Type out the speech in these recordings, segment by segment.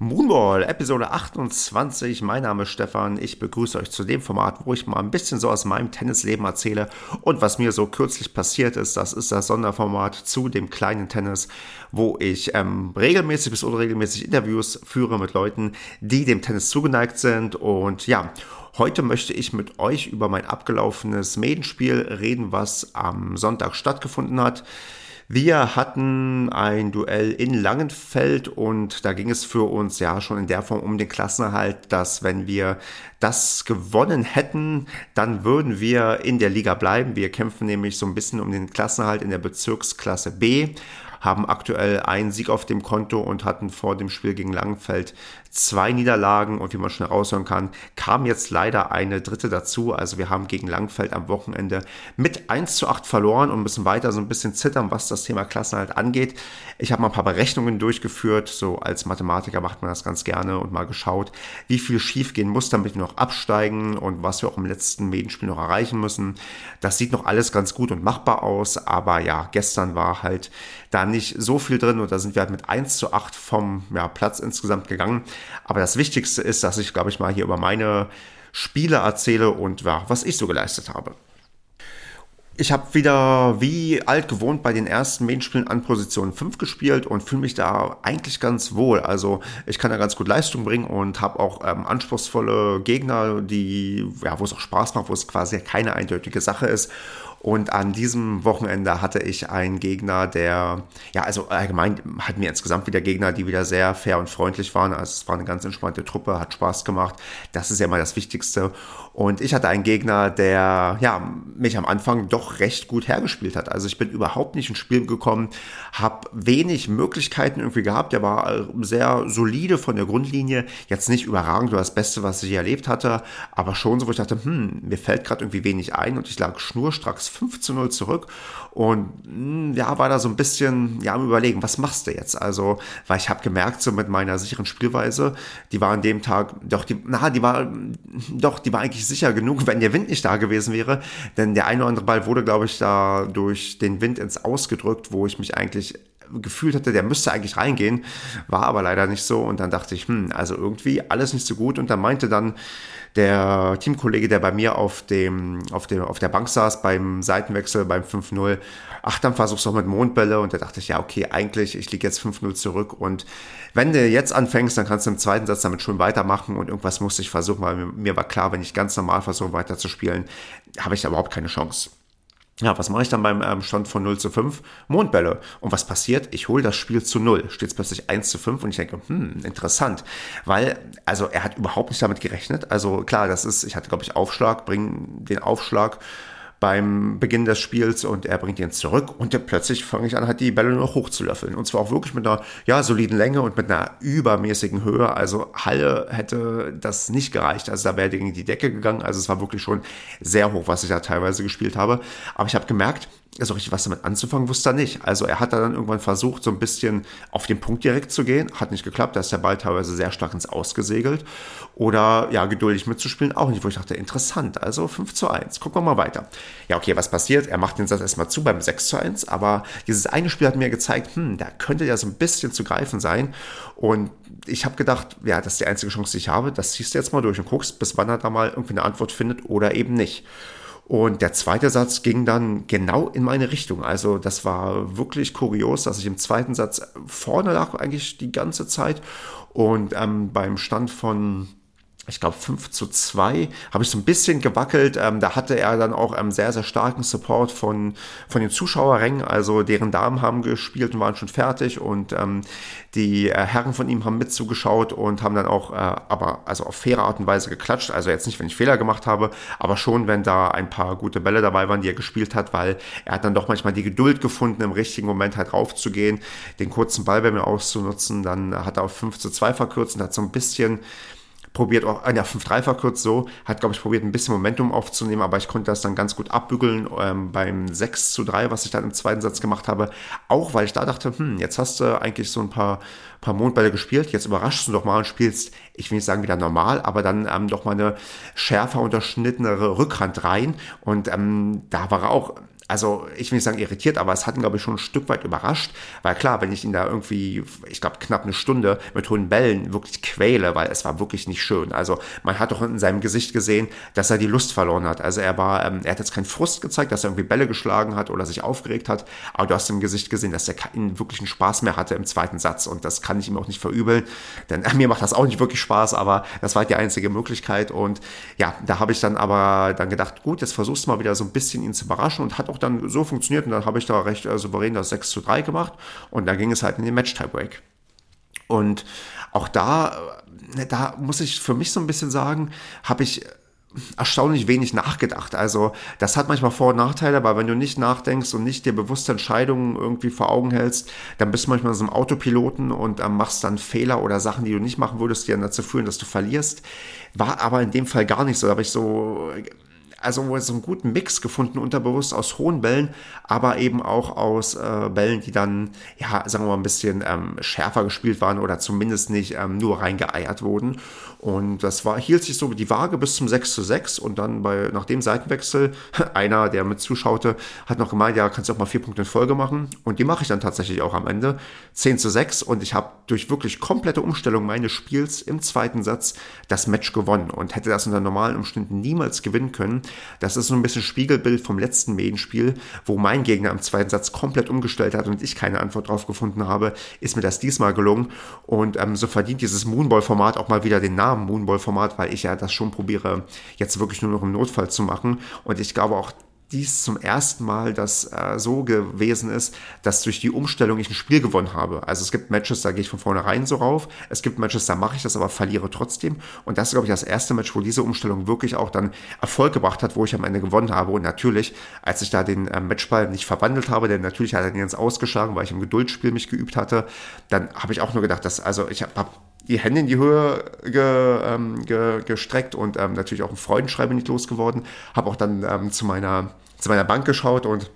Moonball, Episode 28. Mein Name ist Stefan. Ich begrüße euch zu dem Format, wo ich mal ein bisschen so aus meinem Tennisleben erzähle und was mir so kürzlich passiert ist. Das ist das Sonderformat zu dem kleinen Tennis, wo ich ähm, regelmäßig bis unregelmäßig Interviews führe mit Leuten, die dem Tennis zugeneigt sind. Und ja, Heute möchte ich mit euch über mein abgelaufenes Medenspiel reden, was am Sonntag stattgefunden hat. Wir hatten ein Duell in Langenfeld und da ging es für uns ja schon in der Form um den Klassenerhalt, dass wenn wir das gewonnen hätten, dann würden wir in der Liga bleiben. Wir kämpfen nämlich so ein bisschen um den Klassenerhalt in der Bezirksklasse B haben aktuell einen Sieg auf dem Konto und hatten vor dem Spiel gegen Langenfeld zwei Niederlagen und wie man schnell raushören kann, kam jetzt leider eine dritte dazu. Also wir haben gegen Langfeld am Wochenende mit 1 zu 8 verloren und müssen weiter so ein bisschen zittern, was das Thema Klassenhalt angeht. Ich habe mal ein paar Berechnungen durchgeführt, so als Mathematiker macht man das ganz gerne und mal geschaut, wie viel schief gehen muss, damit wir noch absteigen und was wir auch im letzten Medienspiel noch erreichen müssen. Das sieht noch alles ganz gut und machbar aus, aber ja, gestern war halt da nicht so viel drin und da sind wir halt mit 1 zu 8 vom ja, Platz insgesamt gegangen. Aber das Wichtigste ist, dass ich, glaube ich, mal hier über meine Spiele erzähle und ja, was ich so geleistet habe. Ich habe wieder wie alt gewohnt bei den ersten Main-Spielen an Position 5 gespielt und fühle mich da eigentlich ganz wohl. Also ich kann da ganz gut Leistung bringen und habe auch ähm, anspruchsvolle Gegner, die, ja, wo es auch Spaß macht, wo es quasi keine eindeutige Sache ist. Und an diesem Wochenende hatte ich einen Gegner, der, ja, also allgemein hatten wir insgesamt wieder Gegner, die wieder sehr fair und freundlich waren. Also es war eine ganz entspannte Truppe, hat Spaß gemacht. Das ist ja immer das Wichtigste. Und ich hatte einen Gegner, der, ja, mich am Anfang doch recht gut hergespielt hat. Also ich bin überhaupt nicht ins Spiel gekommen, habe wenig Möglichkeiten irgendwie gehabt. Der war sehr solide von der Grundlinie. Jetzt nicht überragend oder das Beste, was ich erlebt hatte, aber schon so, wo ich dachte, hm, mir fällt gerade irgendwie wenig ein und ich lag schnurstracks 5 zu 0 zurück. Und hm, ja, war da so ein bisschen ja am überlegen, was machst du jetzt? Also, weil ich habe gemerkt, so mit meiner sicheren Spielweise, die war an dem Tag, doch, die, na, die war, doch, die war eigentlich sicher genug, wenn der Wind nicht da gewesen wäre, denn der eine oder andere Ball wurde, glaube ich, da durch den Wind ins Ausgedrückt, wo ich mich eigentlich gefühlt hatte, der müsste eigentlich reingehen, war aber leider nicht so. Und dann dachte ich, hm, also irgendwie alles nicht so gut. Und dann meinte dann der Teamkollege, der bei mir auf dem, auf dem, auf der Bank saß beim Seitenwechsel beim 5-0, ach, dann versuch's doch mit Mondbälle. Und da dachte ich, ja, okay, eigentlich, ich liege jetzt 5-0 zurück. Und wenn du jetzt anfängst, dann kannst du im zweiten Satz damit schon weitermachen. Und irgendwas musste ich versuchen, weil mir, war klar, wenn ich ganz normal versuche weiterzuspielen, habe ich da überhaupt keine Chance. Ja, was mache ich dann beim ähm, Stand von 0 zu 5? Mondbälle. Und was passiert? Ich hole das Spiel zu 0. Steht es plötzlich 1 zu 5 und ich denke, hm, interessant. Weil, also er hat überhaupt nicht damit gerechnet. Also klar, das ist, ich hatte, glaube ich, Aufschlag, bring den Aufschlag beim Beginn des Spiels und er bringt ihn zurück und plötzlich fange ich an, halt die Bälle noch hochzulöffeln. Und zwar auch wirklich mit einer ja, soliden Länge und mit einer übermäßigen Höhe. Also Halle hätte das nicht gereicht. Also da wäre gegen die Decke gegangen. Also es war wirklich schon sehr hoch, was ich da teilweise gespielt habe. Aber ich habe gemerkt, so richtig was damit anzufangen wusste er nicht. Also er hat da dann irgendwann versucht, so ein bisschen auf den Punkt direkt zu gehen. Hat nicht geklappt, da ist der Ball teilweise sehr stark ins Ausgesegelt. Oder ja, geduldig mitzuspielen, auch nicht, wo ich dachte, interessant. Also 5 zu 1. Gucken wir mal weiter. Ja, okay, was passiert? Er macht den Satz erstmal zu beim 6 zu 1, aber dieses eine Spiel hat mir gezeigt, hm, da könnte ja so ein bisschen zu greifen sein. Und ich habe gedacht, ja, das ist die einzige Chance, die ich habe. Das ziehst du jetzt mal durch und guckst, bis wann er da mal irgendwie eine Antwort findet oder eben nicht. Und der zweite Satz ging dann genau in meine Richtung. Also das war wirklich kurios, dass ich im zweiten Satz vorne lag eigentlich die ganze Zeit. Und ähm, beim Stand von ich glaube 5 zu 2, habe ich so ein bisschen gewackelt. Ähm, da hatte er dann auch ähm, sehr, sehr starken Support von, von den Zuschauerrängen. Also deren Damen haben gespielt und waren schon fertig und ähm, die äh, Herren von ihm haben mitzugeschaut und haben dann auch, äh, aber also auf faire Art und Weise geklatscht. Also jetzt nicht, wenn ich Fehler gemacht habe, aber schon, wenn da ein paar gute Bälle dabei waren, die er gespielt hat, weil er hat dann doch manchmal die Geduld gefunden, im richtigen Moment halt raufzugehen, den kurzen Ball bei mir auszunutzen. Dann hat er auf 5 zu 2 verkürzt und hat so ein bisschen probiert auch, ja, 5-3 verkürzt so, hat, glaube ich, probiert, ein bisschen Momentum aufzunehmen, aber ich konnte das dann ganz gut abbügeln ähm, beim 6 zu 3, was ich dann im zweiten Satz gemacht habe. Auch weil ich da dachte, hm, jetzt hast du eigentlich so ein paar, paar Mondbälle gespielt, jetzt überraschst du doch mal und spielst, ich will nicht sagen wieder normal, aber dann ähm, doch mal eine schärfer unterschnittenere Rückhand rein. Und ähm, da war er auch also ich will nicht sagen irritiert, aber es hat ihn, glaube ich, schon ein Stück weit überrascht. Weil klar, wenn ich ihn da irgendwie, ich glaube, knapp eine Stunde mit hohen Bällen wirklich quäle, weil es war wirklich nicht schön. Also man hat doch in seinem Gesicht gesehen, dass er die Lust verloren hat. Also er war, ähm, er hat jetzt keinen Frust gezeigt, dass er irgendwie Bälle geschlagen hat oder sich aufgeregt hat, aber du hast im Gesicht gesehen, dass er keinen wirklichen Spaß mehr hatte im zweiten Satz und das kann ich ihm auch nicht verübeln, denn äh, mir macht das auch nicht wirklich Spaß, aber das war halt die einzige Möglichkeit und ja, da habe ich dann aber dann gedacht, gut, jetzt versuchst du mal wieder so ein bisschen ihn zu überraschen und hat auch dann so funktioniert und dann habe ich da recht äh, souverän das 6 zu 3 gemacht und dann ging es halt in den Match-Tiebreak. Und auch da, äh, da muss ich für mich so ein bisschen sagen, habe ich erstaunlich wenig nachgedacht. Also das hat manchmal Vor- und Nachteile, weil wenn du nicht nachdenkst und nicht dir bewusste Entscheidungen irgendwie vor Augen hältst, dann bist du manchmal so einem Autopiloten und ähm, machst dann Fehler oder Sachen, die du nicht machen würdest, die dann dazu führen, dass du verlierst. War aber in dem Fall gar nicht so. Da habe ich so also so einen guten Mix gefunden, unterbewusst aus hohen Bällen, aber eben auch aus äh, Bällen, die dann, ja, sagen wir mal, ein bisschen ähm, schärfer gespielt waren oder zumindest nicht ähm, nur reingeeiert wurden. Und das war, hielt sich so die Waage bis zum 6 zu 6 und dann bei, nach dem Seitenwechsel, einer, der mit zuschaute, hat noch gemeint, ja, kannst du auch mal vier Punkte in Folge machen. Und die mache ich dann tatsächlich auch am Ende. 10 zu 6 und ich habe durch wirklich komplette Umstellung meines Spiels im zweiten Satz das Match gewonnen und hätte das unter normalen Umständen niemals gewinnen können. Das ist so ein bisschen Spiegelbild vom letzten Medienspiel, wo mein Gegner im zweiten Satz komplett umgestellt hat und ich keine Antwort drauf gefunden habe, ist mir das diesmal gelungen. Und ähm, so verdient dieses Moonball-Format auch mal wieder den Namen Moonball-Format, weil ich ja das schon probiere, jetzt wirklich nur noch im Notfall zu machen. Und ich glaube auch, dies zum ersten Mal, dass äh, so gewesen ist, dass durch die Umstellung ich ein Spiel gewonnen habe. Also es gibt Matches, da gehe ich von vornherein so rauf. Es gibt Matches, da mache ich das, aber verliere trotzdem. Und das ist, glaube ich, das erste Match, wo diese Umstellung wirklich auch dann Erfolg gebracht hat, wo ich am Ende gewonnen habe. Und natürlich, als ich da den äh, Matchball nicht verwandelt habe, denn natürlich hat er den jetzt ausgeschlagen, weil ich im Geduldsspiel mich geübt hatte, dann habe ich auch nur gedacht, dass, also ich habe hab die Hände in die Höhe ge, ähm, ge, gestreckt und ähm, natürlich auch ein Freudenschreiben nicht losgeworden. Habe auch dann ähm, zu meiner zu meiner Bank geschaut und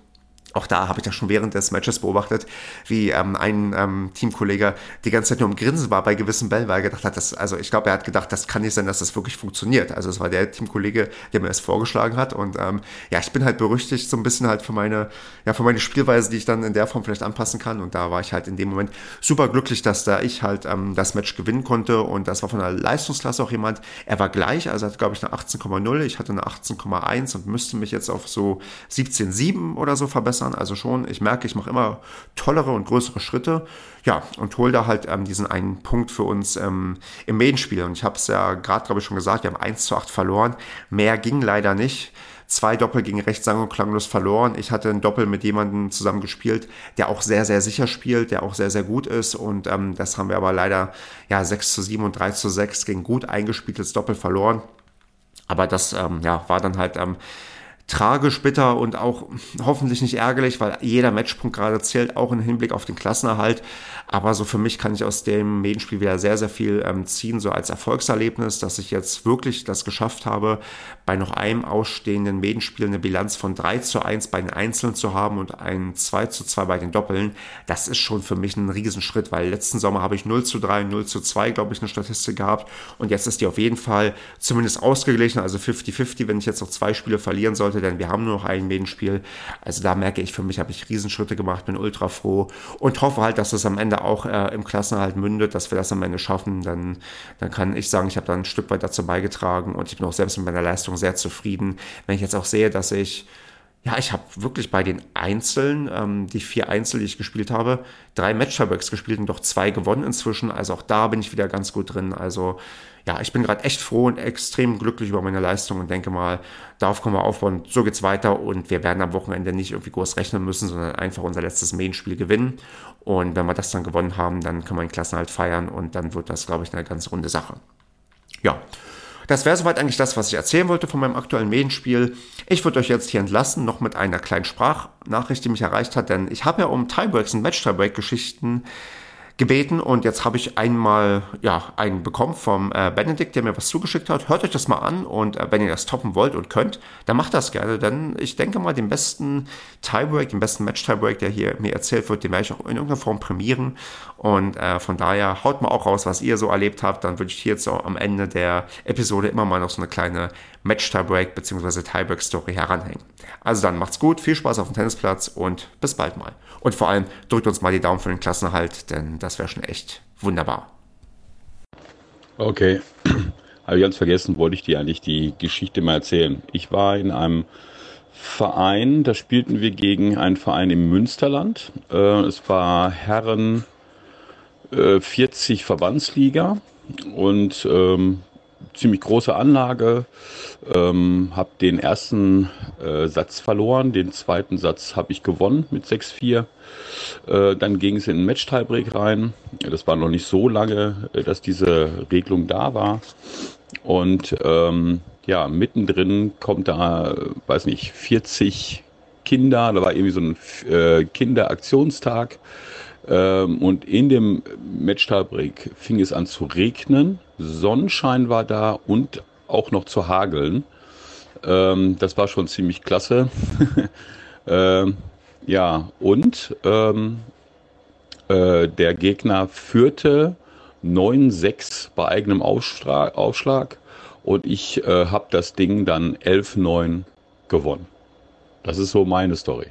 auch da habe ich das schon während des Matches beobachtet, wie ähm, ein ähm, Teamkollege die ganze Zeit nur im Grinsen war bei gewissen Bällen, weil er gedacht hat, dass, also ich glaube, er hat gedacht, das kann nicht sein, dass das wirklich funktioniert. Also es war der Teamkollege, der mir das vorgeschlagen hat. Und ähm, ja, ich bin halt berüchtigt so ein bisschen halt für meine, ja, für meine Spielweise, die ich dann in der Form vielleicht anpassen kann. Und da war ich halt in dem Moment super glücklich, dass da ich halt ähm, das Match gewinnen konnte. Und das war von der Leistungsklasse auch jemand, er war gleich, also hat, glaube ich, eine 18,0, ich hatte eine 18,1 und müsste mich jetzt auf so 17,7 oder so verbessern verbessern. Also schon, ich merke, ich mache immer tollere und größere Schritte. Ja, und hole da halt ähm, diesen einen Punkt für uns ähm, im Main-Spiel. Und ich habe es ja gerade, glaube ich, schon gesagt, wir haben 1 zu 8 verloren. Mehr ging leider nicht zwei Doppel gegen rechts sang- und klanglos verloren. Ich hatte ein Doppel mit jemandem zusammen gespielt, der auch sehr, sehr sicher spielt, der auch sehr, sehr gut ist. Und ähm, das haben wir aber leider ja 6 zu 7 und 3 zu 6 gegen gut eingespieltes Doppel verloren. Aber das ähm, ja, war dann halt ähm, tragisch, bitter und auch hoffentlich nicht ärgerlich, weil jeder Matchpunkt gerade zählt, auch im Hinblick auf den Klassenerhalt. Aber so für mich kann ich aus dem Medienspiel wieder sehr, sehr viel ähm, ziehen, so als Erfolgserlebnis, dass ich jetzt wirklich das geschafft habe, bei noch einem ausstehenden Medienspiel eine Bilanz von 3 zu 1 bei den Einzelnen zu haben und ein 2 zu 2 bei den Doppeln. Das ist schon für mich ein Riesenschritt, weil letzten Sommer habe ich 0 zu 3, 0 zu 2, glaube ich, eine Statistik gehabt. Und jetzt ist die auf jeden Fall zumindest ausgeglichen, also 50-50, wenn ich jetzt noch zwei Spiele verlieren sollte sollte, denn wir haben nur noch ein Medienspiel. Also da merke ich, für mich habe ich Riesenschritte gemacht, bin ultra froh und hoffe halt, dass es am Ende auch äh, im Klassenerhalt mündet, dass wir das am Ende schaffen. Dann, dann kann ich sagen, ich habe da ein Stück weit dazu beigetragen und ich bin auch selbst mit meiner Leistung sehr zufrieden. Wenn ich jetzt auch sehe, dass ich ja, ich habe wirklich bei den Einzeln, ähm, die vier Einzel, die ich gespielt habe, drei Match-Tiebreaks gespielt und doch zwei gewonnen inzwischen. Also auch da bin ich wieder ganz gut drin. Also ja, ich bin gerade echt froh und extrem glücklich über meine Leistung und denke mal, darauf können wir aufbauen. So geht's weiter und wir werden am Wochenende nicht irgendwie groß rechnen müssen, sondern einfach unser letztes Main-Spiel gewinnen. Und wenn wir das dann gewonnen haben, dann können wir den Klassenhalt feiern und dann wird das, glaube ich, eine ganz runde Sache. Ja. Das wäre soweit eigentlich das, was ich erzählen wollte von meinem aktuellen Medienspiel. Ich würde euch jetzt hier entlassen, noch mit einer kleinen Sprachnachricht, die mich erreicht hat, denn ich habe ja um Tiebreaks und Match-Tiebreak-Geschichten gebeten und jetzt habe ich einmal ja, einen bekommen vom äh, Benedikt, der mir was zugeschickt hat. Hört euch das mal an und äh, wenn ihr das toppen wollt und könnt, dann macht das gerne, denn ich denke mal, den besten Tiebreak, den besten Match-Tiebreak, der hier mir erzählt wird, den werde ich auch in irgendeiner Form prämieren und äh, von daher haut mal auch raus, was ihr so erlebt habt, dann würde ich hier jetzt auch am Ende der Episode immer mal noch so eine kleine Match-Tiebreak bzw. Tiebreak-Story heranhängen. Also dann macht's gut, viel Spaß auf dem Tennisplatz und bis bald mal. Und vor allem drückt uns mal die Daumen für den Klassenerhalt, denn das wäre schon echt wunderbar. Okay, habe ich ganz vergessen, wollte ich dir eigentlich die Geschichte mal erzählen. Ich war in einem Verein, da spielten wir gegen einen Verein im Münsterland. Äh, es war Herren 40 äh, Verbandsliga und ähm, ziemlich große Anlage. Ähm, habe den ersten äh, Satz verloren, den zweiten Satz habe ich gewonnen mit 6-4. Äh, dann ging es in den Match-Tiebreak rein. Das war noch nicht so lange, äh, dass diese Regelung da war. Und ähm, ja, mittendrin kommt da, weiß nicht, 40 Kinder. Da war irgendwie so ein äh, Kinderaktionstag. Ähm, und in dem Match-Tiebreak fing es an zu regnen. Sonnenschein war da und auch noch zu hageln. Ähm, das war schon ziemlich klasse. ähm, ja, und ähm, äh, der Gegner führte 9-6 bei eigenem Aufschlag, Aufschlag und ich äh, habe das Ding dann 11-9 gewonnen. Das ist so meine Story.